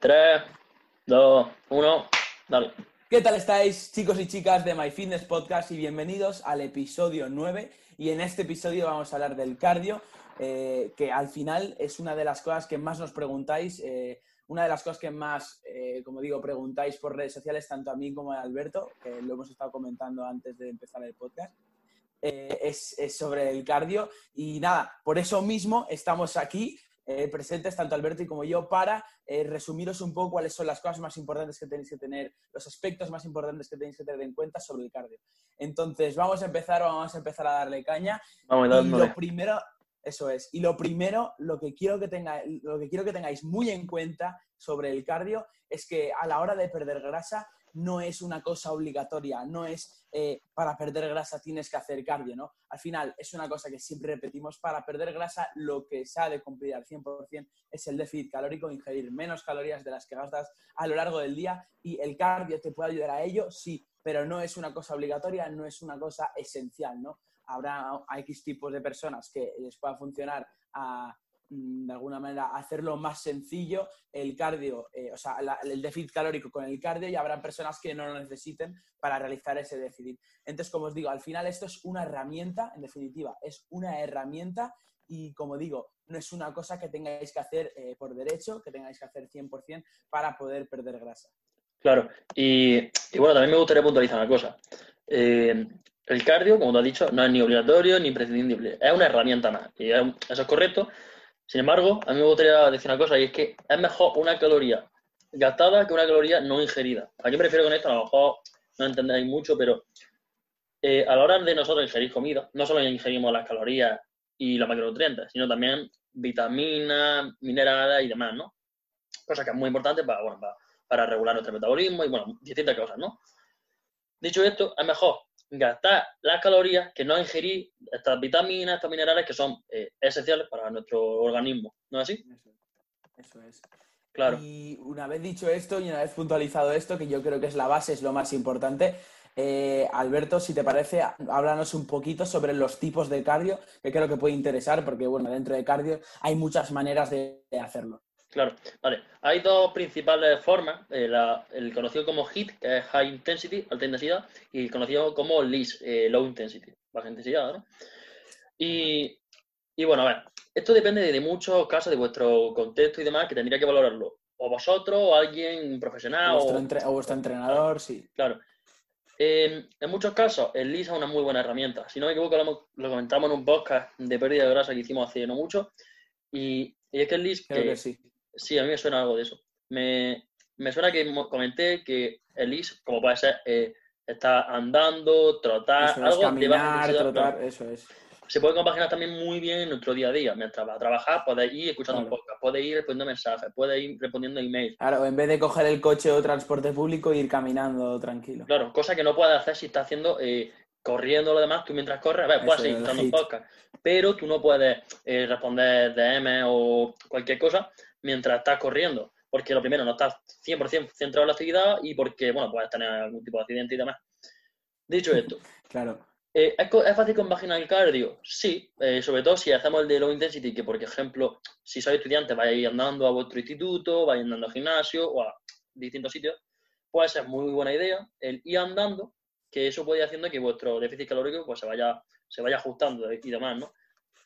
3, 2, 1, dale. ¿Qué tal estáis, chicos y chicas de My Fitness Podcast? Y bienvenidos al episodio 9. Y en este episodio vamos a hablar del cardio, eh, que al final es una de las cosas que más nos preguntáis, eh, una de las cosas que más, eh, como digo, preguntáis por redes sociales, tanto a mí como a Alberto, que lo hemos estado comentando antes de empezar el podcast. Es sobre el cardio y nada, por eso mismo estamos aquí eh, presentes, tanto Alberto y como yo, para eh, resumiros un poco cuáles son las cosas más importantes que tenéis que tener, los aspectos más importantes que tenéis que tener en cuenta sobre el cardio. Entonces, vamos a empezar, vamos a empezar a darle caña. Vamos y lo primero, eso es, y lo primero, lo que, quiero que tengáis, lo que quiero que tengáis muy en cuenta sobre el cardio es que a la hora de perder grasa, no es una cosa obligatoria, no es eh, para perder grasa tienes que hacer cardio, ¿no? Al final es una cosa que siempre repetimos, para perder grasa lo que se ha de cumplir al 100% es el déficit calórico, ingerir menos calorías de las que gastas a lo largo del día y el cardio te puede ayudar a ello, sí, pero no es una cosa obligatoria, no es una cosa esencial, ¿no? Habrá X tipos de personas que les pueda funcionar a Mm, de alguna manera hacerlo más sencillo el cardio, eh, o sea, el déficit calórico con el cardio y habrá personas que no lo necesiten para realizar ese déficit. Entonces, como os digo, al final esto es una herramienta, en definitiva, es una herramienta y como digo, no es una cosa que tengáis que hacer eh, por derecho, que tengáis que hacer 100% para poder perder grasa. Claro, y, bueno, también me gustaría puntualizar una cosa. Eh, el cardio, como te has dicho, no es ni obligatorio ni imprescindible, es una herramienta más. Y eso es correcto, sin embargo, a mí me gustaría decir una cosa, y es que es mejor una caloría gastada que una caloría no ingerida. ¿A qué me refiero con esto? A lo mejor no entenderéis mucho, pero eh, a la hora de nosotros ingerir comida, no solo ingerimos las calorías y los macronutrientes, sino también vitaminas, minerales y demás, ¿no? Cosa que es muy importante para, bueno, para, para regular nuestro metabolismo y, bueno, distintas cosas, ¿no? Dicho esto, es mejor gastar las calorías que no ingerir estas vitaminas, estos minerales que son eh, esenciales para nuestro organismo. ¿No es así? Eso, es. Claro. Y una vez dicho esto y una vez puntualizado esto, que yo creo que es la base, es lo más importante, eh, Alberto, si te parece, háblanos un poquito sobre los tipos de cardio, que creo que puede interesar, porque bueno, dentro de cardio hay muchas maneras de hacerlo. Claro, vale. Hay dos principales formas, eh, el conocido como HIT, que es High Intensity, alta intensidad, y el conocido como LIS, eh, Low Intensity, baja intensidad, ¿no? Y, bueno, a ver, esto depende de, muchos casos, de vuestro contexto y demás, que tendría que valorarlo o vosotros o alguien profesional. O vuestro, entrenador, sí. Claro. en muchos casos, el LIS es una muy buena herramienta. Si no me equivoco, lo, comentamos en un podcast de pérdida de grasa que hicimos hace no mucho. Y, es que el LIS... Creo que sí Sí, a mí me suena algo de eso. Me, suena que comenté que el IS, como puede ser, eh, está andando, trotar, algo caminar, trotar, eso es. Se puede compaginar también muy bien en nuestro día a día. Mientras vas a trabajar, puedes ir escuchando un podcast, puedes ir respondiendo mensajes, puedes ir respondiendo emails. Claro, en vez de coger el coche o transporte público, ir caminando tranquilo. Claro, cosa que no puedes hacer si estás haciendo eh, corriendo lo demás, tú mientras corres, a ver, puedes seguir escuchando un podcast, pero tú no puedes eh, responder DM o cualquier cosa mientras estás corriendo. Porque lo primero, no estás 100% centrado en la actividad y porque, bueno, puedes tener algún tipo de accidente y demás. Dicho esto. claro. Eh, ¿es, fácil compaginar el cardio? Sí, eh, sobre todo si hacemos el de low intensity, que por ejemplo, si sois estudiantes, vais andando a vuestro instituto, vais andando al gimnasio o a distintos sitios, puede ser muy buena idea el ir andando, que eso puede ir haciendo que vuestro déficit calórico pues, se, vaya, se vaya ajustando y demás, ¿no?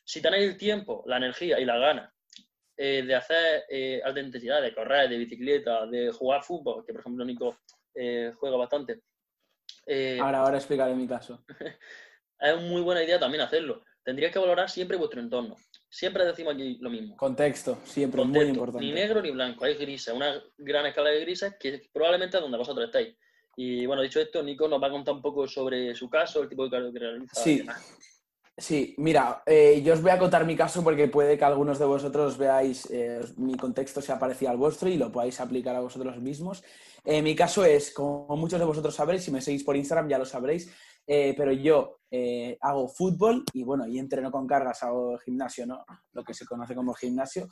Si tenéis el tiempo, la energía y las ganas eh, de hacer eh, alta intensidad, de correr, de bicicleta, de jugar fútbol, que por ejemplo Nico eh, juega bastante. ahora, ahora explicaré mi caso. es muy buena idea también hacerlo. Tendrías que valorar siempre vuestro entorno. Siempre decimos aquí lo mismo. Contexto, siempre, muy importante. Ni negro ni blanco, hay grises, una gran escala de grises que probablemente es donde vosotros estáis. Y bueno, dicho esto, Nico nos va a contar un poco sobre su caso, el tipo de cargo que realiza. Sí. Sí, mira, eh, yo os voy a contar mi caso porque puede que algunos de vosotros veáis eh, mi contexto sea parecido al vuestro y lo podáis aplicar a vosotros mismos. Eh, mi caso es, como muchos de vosotros sabréis, si me seguís por Instagram ya lo sabréis, pero yo hago fútbol y bueno, y entreno con cargas, hago gimnasio, ¿no? Lo que se conoce como gimnasio.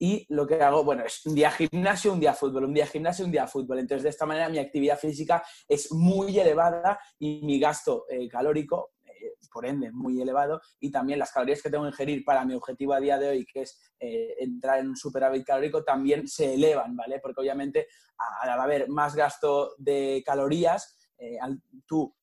y lo que hago, bueno, es un día gimnasio, un día fútbol, un día gimnasio, un día fútbol. Entonces, de esta manera mi actividad física es muy elevada y mi gasto calórico eh, por ende muy elevado, y también las calorías que tengo que ingerir para mi objetivo a día de hoy, que es eh, entrar en un superávit calórico, también se elevan, ¿vale? Porque obviamente al haber más gasto de calorías, al tú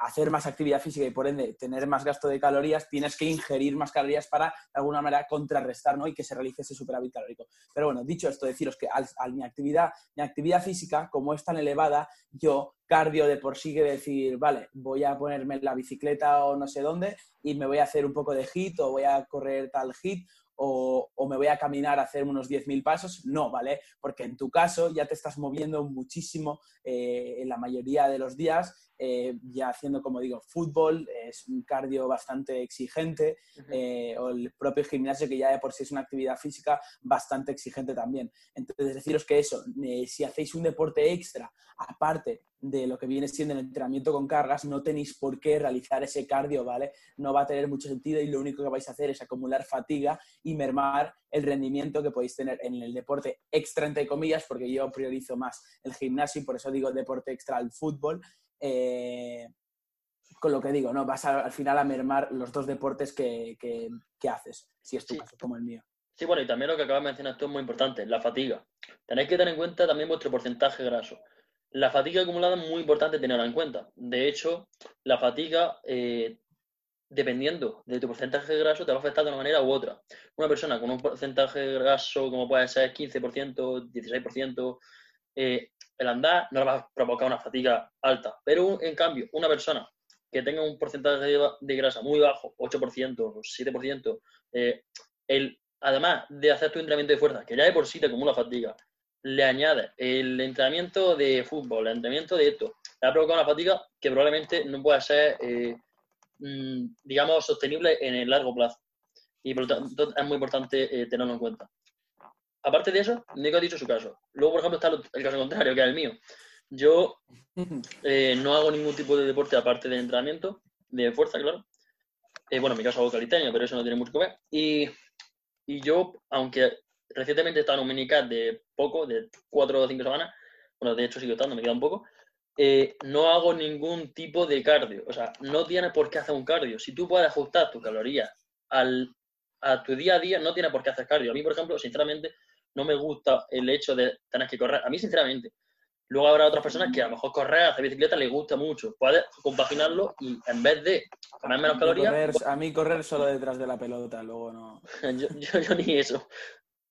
hacer más actividad física y por ende tener más gasto de calorías, tienes que ingerir más calorías para de alguna manera contrarrestar ¿no? y que se realice ese superávit calórico. Pero bueno, dicho esto, deciros que al, mi, actividad, mi actividad física, como es tan elevada, yo cardio de por sí que decir, vale, voy a ponerme en la bicicleta o no sé dónde y me voy a hacer un poco de hit o voy a correr tal hit o, me voy a caminar a hacer unos 10.000 pasos, no, ¿vale? Porque en tu caso ya te estás moviendo muchísimo eh, en la mayoría de los días eh, ya haciendo, como digo, fútbol, es un cardio bastante exigente, eh, o el propio gimnasio, que ya de por sí es una actividad física bastante exigente también. Entonces, deciros que eso, si hacéis un deporte extra, aparte de lo que viene siendo el entrenamiento con cargas, no tenéis por qué realizar ese cardio, ¿vale? No va a tener mucho sentido y lo único que vais a hacer es acumular fatiga y mermar el rendimiento que podéis tener en el deporte extra, entre comillas, porque yo priorizo más el gimnasio y por eso digo deporte extra al fútbol eh, con lo que digo, ¿no? Vas al final a mermar los dos deportes que, haces, si es tu caso, como el mío. Sí, bueno, y también lo que acabas de mencionar tú es muy importante, la fatiga. Tenéis que tener en cuenta también vuestro porcentaje graso. La fatiga acumulada es muy importante tenerla en cuenta. De hecho, la fatiga, eh, dependiendo de tu porcentaje graso, te va a afectar de una manera u otra. Una persona con un porcentaje graso como puede ser 15%, 16%, eh, el andar no le va a provocar una fatiga alta. Pero en cambio, una persona que tenga un porcentaje de grasa muy bajo, 8%, 7%, eh, el, además de hacer tu entrenamiento de fuerza, que ya de por sí te acumula fatiga, le añades el entrenamiento de fútbol, el entrenamiento de esto, le va a provocar una fatiga que probablemente no pueda ser, eh, mm, digamos, sostenible en el largo plazo. Y por lo tanto es muy importante eh, tenerlo en cuenta. Aparte de eso, Nico ha dicho su caso. Luego, por ejemplo, está el caso contrario, que es el mío. Yo eh, no hago ningún tipo de deporte aparte de entrenamiento, de fuerza, claro. Bueno, en mi caso hago calistenia, pero eso no tiene mucho que ver. Y, yo, aunque recientemente he estado en un minicat de poco, de cuatro o cinco semanas, bueno, de hecho sigo estando, me queda un poco, eh, no hago ningún tipo de cardio. O sea, no tienes por qué hacer un cardio. Si tú puedes ajustar tu caloría al, a tu día a día, no tienes por qué hacer cardio. A mí, por ejemplo, sinceramente, no me gusta el hecho de tener que correr. A mí, sinceramente. Luego habrá otras personas que a lo mejor correr, hacer bicicleta les gusta mucho. Puedes compaginarlo y en vez de comer menos calorías. a mí correr solo detrás de la pelota, luego no. yo, ni eso.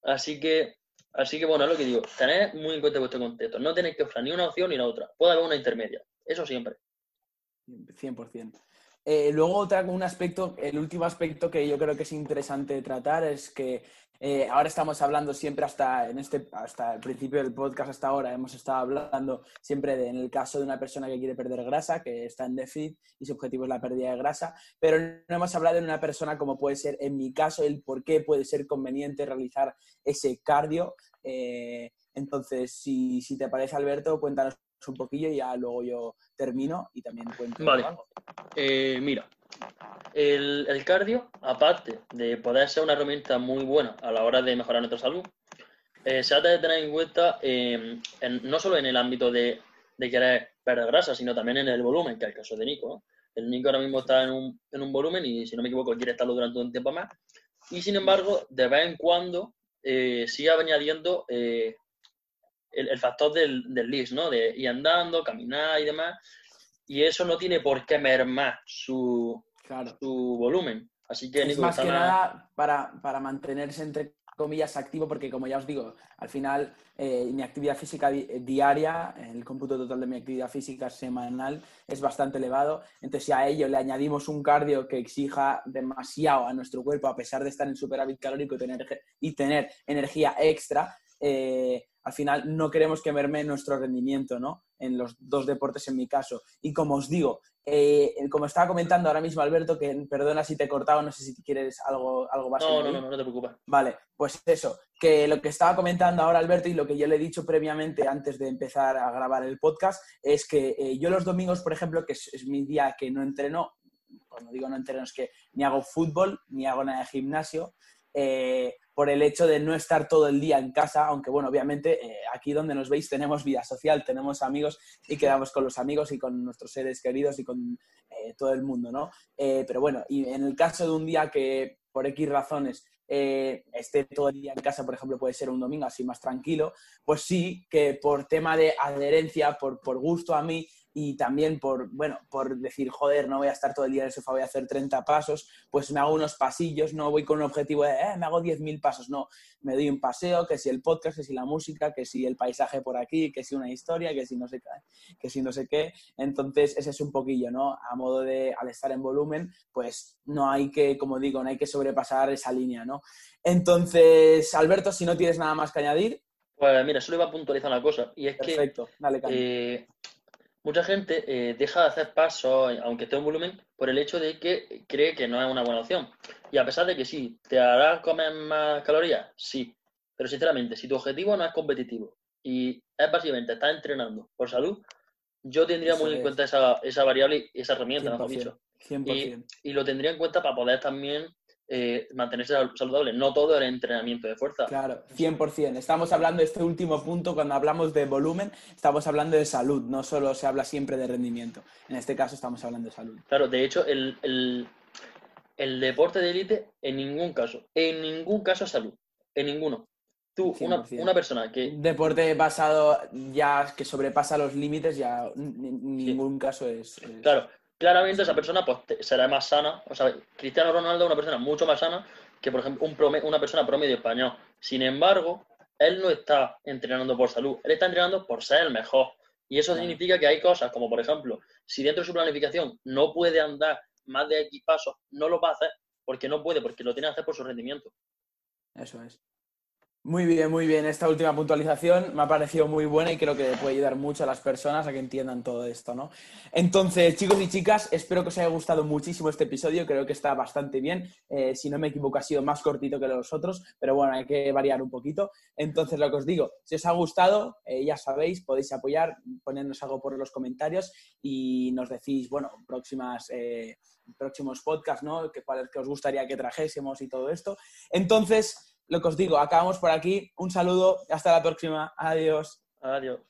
Así que, así que bueno, es lo que digo. Tened muy en cuenta vuestro contexto. No tenéis que ofrecer ni una opción ni la otra. Puede haber una intermedia. Eso siempre. 100%. Eh, luego, otra, un aspecto, el último aspecto que yo creo que es interesante tratar es que eh, ahora estamos hablando siempre hasta en este hasta el principio del podcast hasta ahora hemos estado hablando siempre de en el caso de una persona que quiere perder grasa que está en déficit y su objetivo es la pérdida de grasa pero no hemos hablado de una persona como puede ser en mi caso el por qué puede ser conveniente realizar ese cardio. Eh, entonces si, si te parece Alberto cuéntanos un poquillo y ya luego yo termino y también cuento vale. Eh, mira, el, cardio, aparte de poder ser una herramienta muy buena a la hora de mejorar nuestra salud, eh, se ha de tener en cuenta em, no solo en el ámbito de, de, querer perder grasa, sino también en el volumen, que es el caso de Nico. El Nico ahora mismo está en un, en un, volumen y, si no me equivoco, quiere estarlo durante un tiempo más. Y sin embargo, de vez en cuando eh, sigue añadiendo el, factor del, del list, ¿no? De ir andando, caminar y demás. Y eso no tiene por qué mermar su, su volumen. Así que es más que nada para, para, mantenerse entre comillas activo, porque como ya os digo, al final eh, mi actividad física diaria, el cómputo total de mi actividad física semanal es bastante elevado. Entonces, si a ello le añadimos un cardio que exija demasiado a nuestro cuerpo, a pesar de estar en superávit calórico y tener, y tener energía extra, eh, al final no queremos que merme nuestro rendimiento, ¿no? En los dos deportes en mi caso. Y como os digo, eh, como estaba comentando ahora mismo Alberto, que perdona si te he cortado, no sé si quieres algo, algo más. No, no, no, no te preocupes. Vale, pues eso, que lo que estaba comentando ahora Alberto y lo que yo le he dicho previamente antes de empezar a grabar el podcast es que eh, yo los domingos, por ejemplo, que es, mi día que no entreno, cuando digo no entreno es que ni hago fútbol ni hago nada de gimnasio, eh, por el hecho de no estar todo el día en casa, aunque bueno, obviamente eh, aquí donde nos veis tenemos vida social, tenemos amigos y quedamos con los amigos y con nuestros seres queridos y con eh, todo el mundo, ¿no? pero bueno, y en el caso de un día que por X razones esté todo el día en casa, por ejemplo, puede ser un domingo así más tranquilo, pues sí que por tema de adherencia, por, por gusto a mí, y también por, bueno, por decir, joder, no voy a estar todo el día en el sofá, voy a hacer 30 pasos, pues me hago unos pasillos, no voy con un objetivo de, eh, me hago 10.000 pasos, no, me doy un paseo, que si el podcast, que si la música, que si el paisaje por aquí, que si una historia, que si no sé qué, que si no sé qué, entonces ese es un poquillo, ¿no? A modo de, al estar en volumen, pues no hay que, como digo, no hay que sobrepasar esa línea, ¿no? Entonces, Alberto, si no tienes nada más que añadir. Pues mira, solo iba a puntualizar una cosa, y es Perfecto. que... Dale, eh, mucha gente eh, deja de hacer pasos, aunque esté en volumen, por el hecho de que cree que no es una buena opción. Y a pesar de que sí, ¿te hará comer más calorías? Sí. Pero sinceramente, si tu objetivo no es competitivo y es básicamente estar entrenando por salud, yo tendría muy en cuenta esa, esa variable y esa herramienta, mejor dicho. Y, y, lo tendría en cuenta para poder también eh, mantenerse saludable. No todo el entrenamiento de fuerza. Claro, 100%. Estamos hablando de este último punto, cuando hablamos de volumen, estamos hablando de salud, no solo se habla siempre de rendimiento. En este caso estamos hablando de salud. Claro, de hecho, el, el, deporte de élite en ningún caso, en ningún caso es salud, en ninguno. Tú, una, una, persona que... Deporte basado ya que sobrepasa los límites, ya en ningún caso es, es... Claro, claramente esa persona pues, será más sana. O sea, Cristiano Ronaldo es una persona mucho más sana que, por ejemplo, un una persona promedio español. Sin embargo, él no está entrenando por salud, él está entrenando por ser el mejor. Y eso significa que hay cosas como, por ejemplo, si dentro de su planificación no puede andar más de X pasos, no lo va a hacer porque no puede, porque lo tiene que hacer por su rendimiento. Eso es. Muy bien, muy bien. Esta última puntualización me ha parecido muy buena y creo que puede ayudar mucho a las personas a que entiendan todo esto, ¿no? Entonces, chicos y chicas, espero que os haya gustado muchísimo este episodio. Creo que está bastante bien. Eh, si no me equivoco, ha sido más cortito que los otros, pero bueno, hay que variar un poquito. Entonces, lo que os digo, si os ha gustado, eh, ya sabéis, podéis apoyar, ponernos algo por los comentarios y nos decís, bueno, próximas... Eh, próximos podcasts, ¿no? Que, que os gustaría que trajésemos y todo esto. Entonces, lo que os digo, acabamos por aquí. Un saludo, hasta la próxima. Adiós. Adiós.